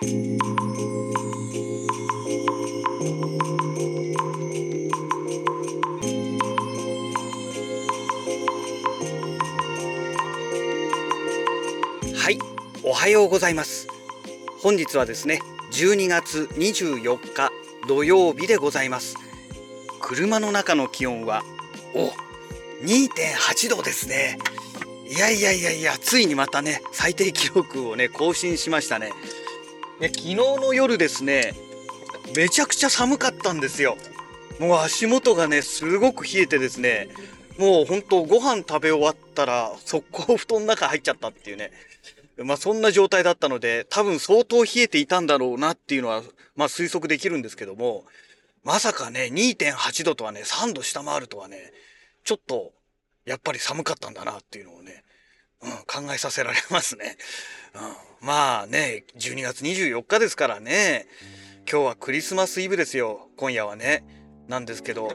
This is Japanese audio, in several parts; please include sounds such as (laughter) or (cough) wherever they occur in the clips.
はいおはようございます。本日はですね12月24日土曜日でございます。車の中の気温はお2.8度ですね。いやいやいやいやついにまたね最低記録をね更新しましたね。ね昨日の夜ですねめちゃくちゃ寒かったんですよ。もう足元がねすごく冷えてですねもう本当ご飯食べ終わったら速攻布団の中入っちゃったっていうね。まあそんな状態だったので、多分相当冷えていたんだろうなっていうのは、まあ推測できるんですけども、まさかね、2.8度とはね、3度下回るとはね、ちょっと、やっぱり寒かったんだなっていうのをね、うん、考えさせられますね。うん、まあね、12月24日ですからね、今日はクリスマスイブですよ、今夜はね。なんですけど、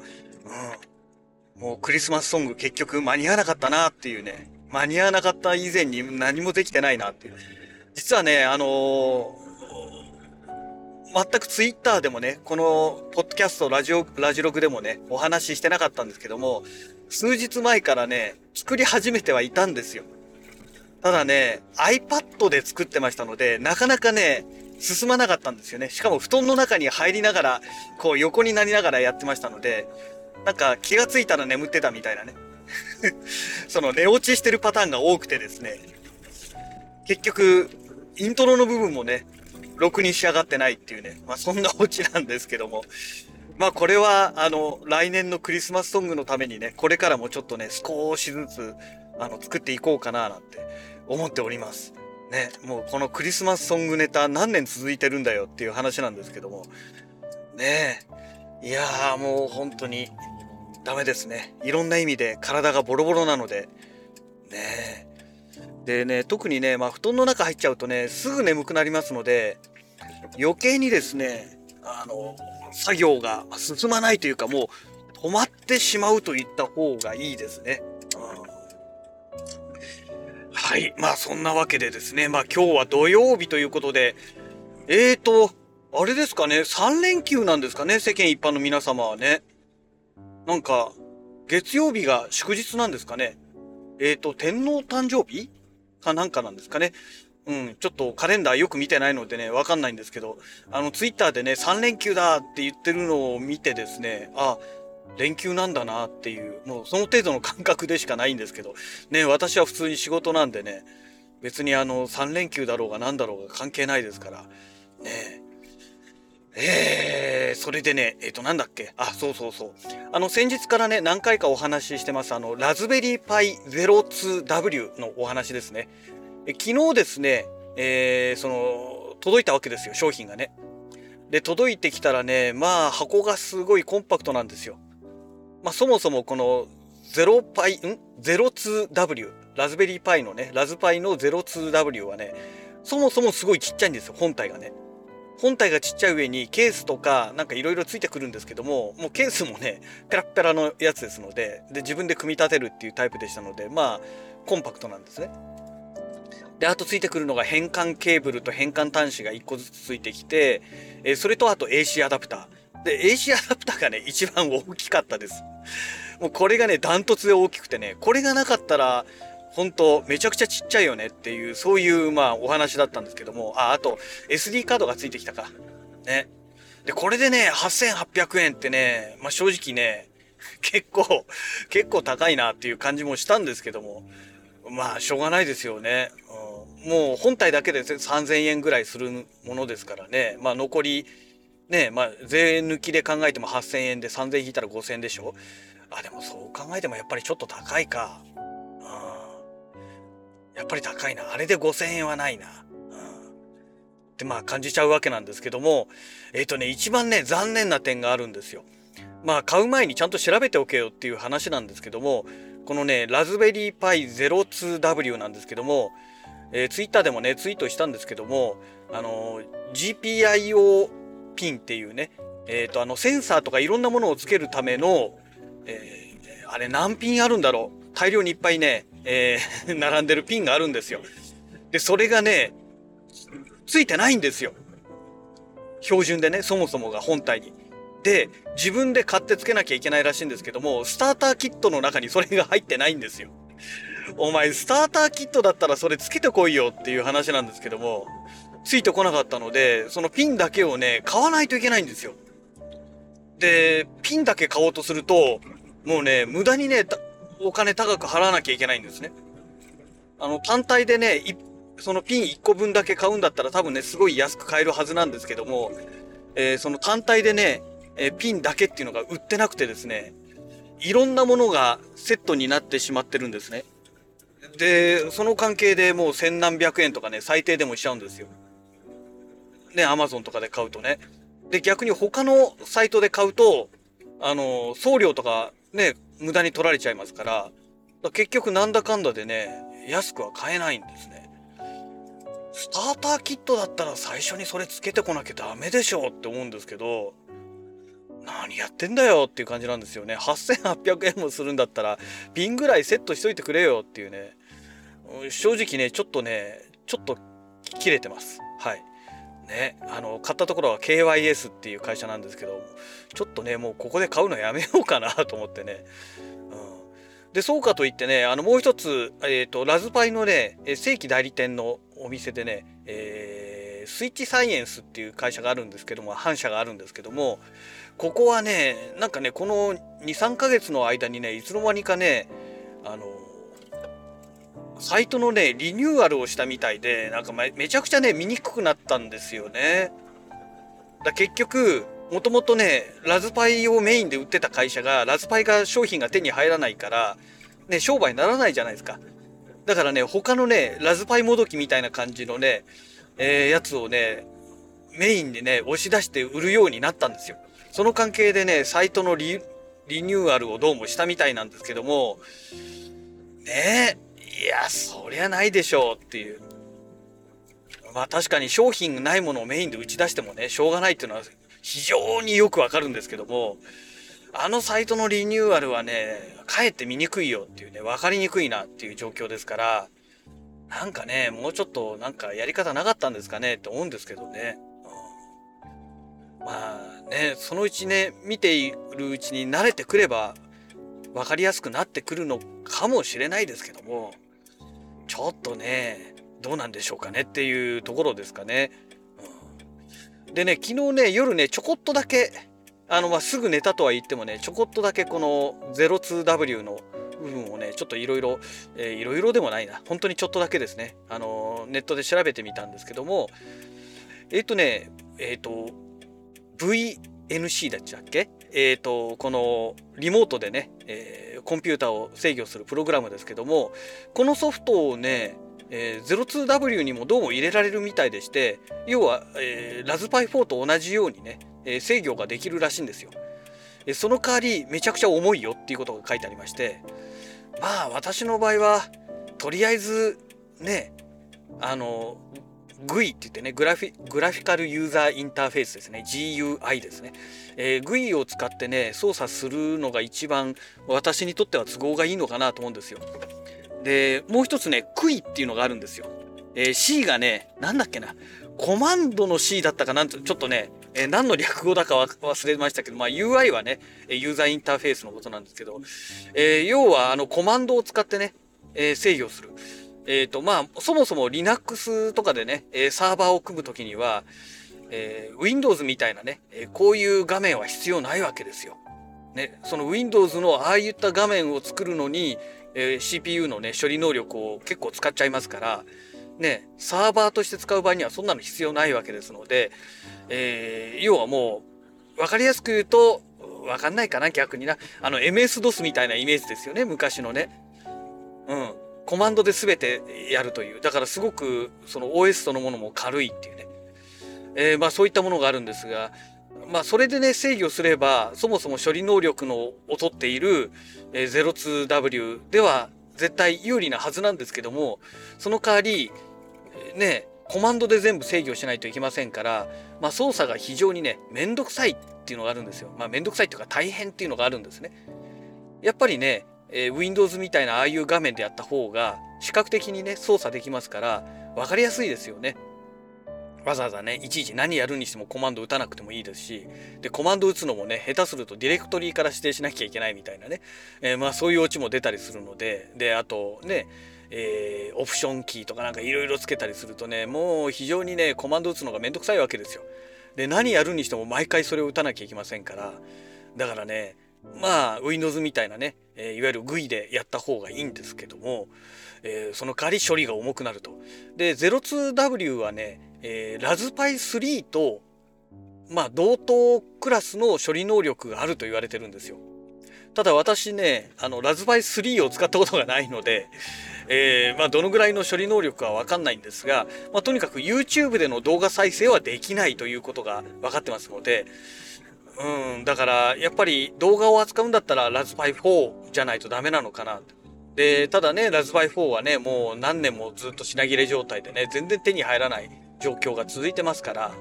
うん、もうクリスマスソング結局間に合わなかったなっていうね、間に合わなかった以前に何もできてないなっていう。実はね、あのー、全くツイッターでもね、このポッドキャスト、ラジオ、ラジログでもね、お話ししてなかったんですけども、数日前からね、作り始めてはいたんですよ。ただね、iPad で作ってましたので、なかなかね、進まなかったんですよね。しかも布団の中に入りながら、こう横になりながらやってましたので、なんか気がついたら眠ってたみたいなね。(laughs) その寝落ちしてるパターンが多くてですね、結局、イントロの部分もね、ろくに仕上がってないっていうね、まあそんなオチなんですけども、まあこれは、あの、来年のクリスマスソングのためにね、これからもちょっとね、少しずつ、あの、作っていこうかななんて思っております。ね、もうこのクリスマスソングネタ何年続いてるんだよっていう話なんですけども、ねえ、いやーもう本当にダメですね。いろんな意味で体がボロボロなので。ねでね、特にね、まあ、布団の中入っちゃうとね、すぐ眠くなりますので、余計にですね、あの、作業が進まないというか、もう止まってしまうといった方がいいですね。はい。まあ、そんなわけでですね、まあ、今日は土曜日ということで、えーと、あれですかね、3連休なんですかね、世間一般の皆様はね。なんか、月曜日が祝日なんですかね。えっ、ー、と、天皇誕生日？かなんかなんですかね。うん、ちょっとカレンダーよく見てないのでね、わかんないんですけど、あの、ツイッターでね、3連休だって言ってるのを見てですね、あ、連休なんだなっていう、もうその程度の感覚でしかないんですけど、ね、私は普通に仕事なんでね、別にあの、3連休だろうが何だろうが関係ないですから、ね、えー、それでね、えっ、ー、と、なんだっけ？あ、そうそうそう。あの、先日からね、何回かお話ししてます、あの、ラズベリーパイ 02W のお話ですね。え昨日ですね、えー、その、届いたわけですよ、商品がね。で、届いてきたらね、まあ、箱がすごいコンパクトなんですよ。まあ、そもそもこの、0パイ、ん ?02W。ラズベリーパイのね、ラズパイの 02W はね、そもそもすごいちっちゃいんですよ、本体がね。本体がちっちゃい上にケースとかなんかいろいろついてくるんですけどももうケースもねペラッペラのやつですのでで自分で組み立てるっていうタイプでしたのでまあコンパクトなんですね。であとついてくるのが変換ケーブルと変換端子が1個ずつついてきて、えそれとあと AC アダプター。で AC アダプターがね一番大きかったです。もうこれがねダントツで大きくてねこれがなかったら本当めちゃくちゃちっちゃいよねっていう、そういう、まあ、お話だったんですけども、あ、あと、SD カードがついてきたか。ね。で、これでね、8800円ってね、まあ、正直ね、結構、結構高いなっていう感じもしたんですけども、まあ、しょうがないですよね。うん、もう、本体だけで3000円ぐらいするものですからね。まあ、残り、ね、まあ、税抜きで考えても8000円で3000引いたら5000円でしょ？あ、でもそう考えてもやっぱりちょっと高いか。うんやっぱり高いな。あれで5000円はないな。うん。ってまあ感じちゃうわけなんですけども、えっ、ー、とね、一番ね、残念な点があるんですよ。まあ買う前にちゃんと調べておけよっていう話なんですけども、このね、ラズベリーパイ 02W なんですけども、えー、ツイッターでもね、ツイートしたんですけども、あのー、GPIO ピンっていうね、えっ、ー、と、あの、センサーとかいろんなものをつけるための、えー、あれ何ピンあるんだろう大量にいっぱいね、えー、(laughs) 並んでるピンがあるんですよ。で、それがね、ついてないんですよ。標準でね、そもそもが本体に。で、自分で買ってつけなきゃいけないらしいんですけども、スターターキットの中に (laughs) それが入ってないんですよ。お前、スターターキットだったらそれつけてこいよっていう話なんですけども、ついてこなかったので、そのピンだけをね、買わないといけないんですよ。で、ピンだけ買おうとすると、もうね、無駄にね、お金高く払わなきゃいけないんですね。あの、単体でね、そのピン1個分だけ買うんだったら多分ね、すごい安く買えるはずなんですけども、えー、その単体でね、えー、ピンだけっていうのが売ってなくてですね、いろんなものがセットになってしまってるんですね。で、その関係でもう千何百円とかね、最低でもしちゃうんですよ。ね、アマゾンとかで買うとね。で、逆に他のサイトで買うと、あの、送料とかね、無駄に取られちゃいますから、から結局なんだかんだでね、安くは買えないんですね。スターターキットだったら最初にそれつけてこなきゃダメでしょうって思うんですけど、何やってんだよっていう感じなんですよね。8800円もするんだったら、ピンぐらいセットしといてくれよっていうね。正直ね、ちょっとね、ちょっと切れてます。はい。ね、あの買ったところは KYS っていう会社なんですけどちょっとねもうここで買うのやめようかなと思ってね、うん、でそうかといってねあのもう一つ、えーと、ラズパイのね正規代理店のお店でね、えー、スイッチサイエンスっていう会社があるんですけども反社があるんですけどもここはねなんかねこの23ヶ月の間にねいつの間にかねあのサイトのね、リニューアルをしたみたいで、なんかめちゃくちゃね、見にくくなったんですよね。だ結局、もともとね、ラズパイをメインで売ってた会社が、ラズパイが商品が手に入らないから、ね、商売にならないじゃないですか。だからね、他のね、ラズパイもどきみたいな感じのね、えー、やつをね、メインでね、押し出して売るようになったんですよ。その関係でね、サイトのリニューアルをどうもしたみたいなんですけども、ねえ、いや、そりゃないでしょうっていう。まあ確かに商品ないものをメインで打ち出してもね、しょうがないっていうのは非常によくわかるんですけども、あのサイトのリニューアルはね、かえって見にくいよっていうね、わかりにくいなっていう状況ですから、なんかね、もうちょっとなんかやり方なかったんですかねって思うんですけどね。うん、まあね、そのうちね、見ているうちに慣れてくれば分かりやすくなってくるのかもしれないですけども、ちょっとね、どうなんでしょうかねっていうところですかね。うん、でね、昨日ね、夜ね、ちょこっとだけ、あの、まあ、すぐ寝たとは言ってもね、ちょこっとだけこの 02W の部分をね、ちょっといろいろ、いろいろでもないな、本当にちょっとだけですね、あの、ネットで調べてみたんですけども、えっ、ー、とね、えっ、と、VNC だっけ？え、ー、と、このリモートでね、えー、コンピューターを制御するプログラムですけども、このソフトをね、えー、02W にもどうも入れられるみたいでして、要は、えー、ラズパイ4と同じようにね、えー、制御ができるらしいんですよ。えその代わり、めちゃくちゃ重いよっていうことが書いてありまして、まあ、私の場合は、とりあえず、ね、あの、GUI って言ってねグラフィ、グラフィカルユーザーインターフェースですね。GUI ですね。えー、GUI を使ってね、操作するのが一番私にとっては都合がいいのかなと思うんですよ。で、もう一つね、QUI っていうのがあるんですよ。えー、C がね、なんだっけな、コマンドの C だったかなんと、ちょっとね、えー、何の略語だか忘れましたけど、まあ UI はね、ユーザーインターフェースのことなんですけど、えー、要はあのコマンドを使ってね、え制御する。えっ、ー、と、まあ、そもそも Linux とかでね、えサーバーを組むときには、えー、Windows みたいなね、えこういう画面は必要ないわけですよ。ね、その Windows のああいった画面を作るのに、えー、CPU のね、処理能力を結構使っちゃいますから、ね、サーバーとして使う場合にはそんなの必要ないわけですので、えー、要はもう、わかりやすく言うと、わかんないかな、逆にな。あの、MS-DOS みたいなイメージですよね、昔のね。うん。コマンドで全てやるという。だからすごくその OS そのものも軽いっていうね。えー、まあそういったものがあるんですが、まあそれでね制御すれば、そもそも処理能力のを取っている 02W では絶対有利なはずなんですけども、その代わり、ね、コマンドで全部制御しないといけませんから、まあ操作が非常にね、めんどくさいっていうのがあるんですよ。まあめんどくさいっていうか大変っていうのがあるんですね。やっぱりね、えー、Windows みたいなああいう画面でやった方が視覚的にね操作できますから分かりやすいですよね。わざわざねいちいち何やるにしてもコマンド打たなくてもいいですしでコマンド打つのもね下手するとディレクトリーから指定しなきゃいけないみたいなね、えー、まあそういうオチも出たりするのでであとねえー、オプションキーとかなんかいろいろつけたりするとねもう非常にねコマンド打つのがめんどくさいわけですよ。で何やるにしても毎回それを打たなきゃいけませんからだからねまあ Windows みたいなね、えー、いわゆる GUI でやった方がいいんですけども、えー、その代わり処理が重くなると。で 02W はね、えー、ラズパイ3とまあ同等クラスの処理能力があると言われてるんですよ。ただ私ね、あの、ラズパイ3を使ったことがないので、えー、まあ、どのぐらいの処理能力かわかんないんですが、まあ、とにかく YouTube での動画再生はできないということが分かってますので、うん、だから、やっぱり動画を扱うんだったらラズパイ4じゃないとダメなのかな。で、ただね、ラズパイ4はね、もう何年もずっと品切れ状態でね、全然手に入らない状況が続いてますから、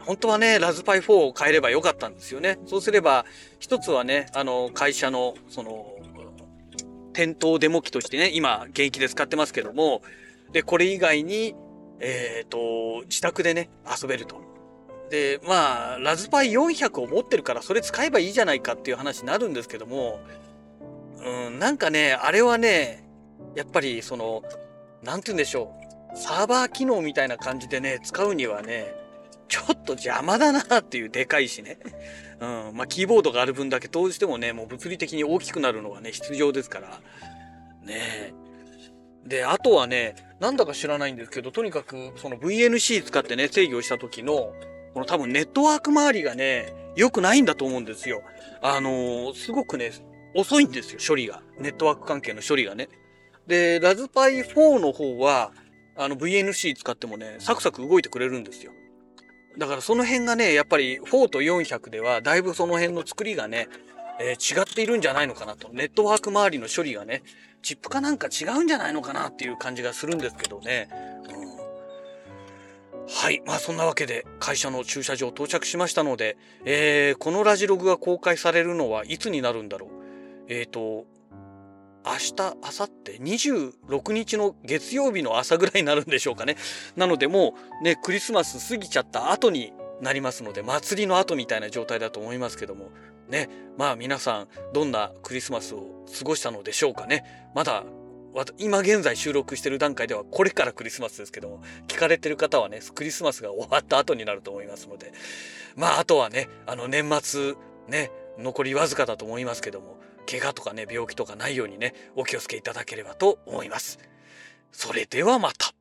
本当はね、ラズパイ4を変えればよかったんですよね。そうすれば、一つはね、あの、会社の、その、店頭デモ機としてね、今、現役で使ってますけども、で、これ以外に、えっ、ー、と、自宅でね、遊べると。で、まあ、ラズパイ400を持ってるから、それ使えばいいじゃないかっていう話になるんですけども、うん、なんかね、あれはね、やっぱり、その、なんて言うんでしょう。サーバー機能みたいな感じでね、使うにはね、ちょっと邪魔だなっていうでかいしね。(laughs) うん。まあ、キーボードがある分だけどうしてもね、もう物理的に大きくなるのがね、必要ですから。ねえで、あとはね、なんだか知らないんですけど、とにかく、その VNC 使ってね、制御した時の、この多分ネットワーク周りがね、良くないんだと思うんですよ。あのー、すごくね、遅いんですよ、処理が。ネットワーク関係の処理がね。で、ラズパイ4の方は、あの VNC 使ってもね、サクサク動いてくれるんですよ。だからその辺がね、やっぱり4と400ではだいぶその辺の作りがね、えー、違っているんじゃないのかなと。ネットワーク周りの処理がね、チップかなんか違うんじゃないのかなっていう感じがするんですけどね。うん、はい。まあそんなわけで会社の駐車場到着しましたので、えー、このラジログが公開されるのはいつになるんだろう。えっ、ー、と、明日、明後日、26日の月曜日の朝ぐらいになるんでしょうかね。なのでもうね、クリスマス過ぎちゃった後になりますので、祭りの後みたいな状態だと思いますけども、ね、まあ皆さん、どんなクリスマスを過ごしたのでしょうかね。まだ今現在収録してる段階ではこれからクリスマスですけども、聞かれてる方はね、クリスマスが終わった後になると思いますので、まああとはね、あの年末ね、残りわずかだと思いますけども、怪我とかね、病気とかないようにね、お気をつけいただければと思います。それではまた。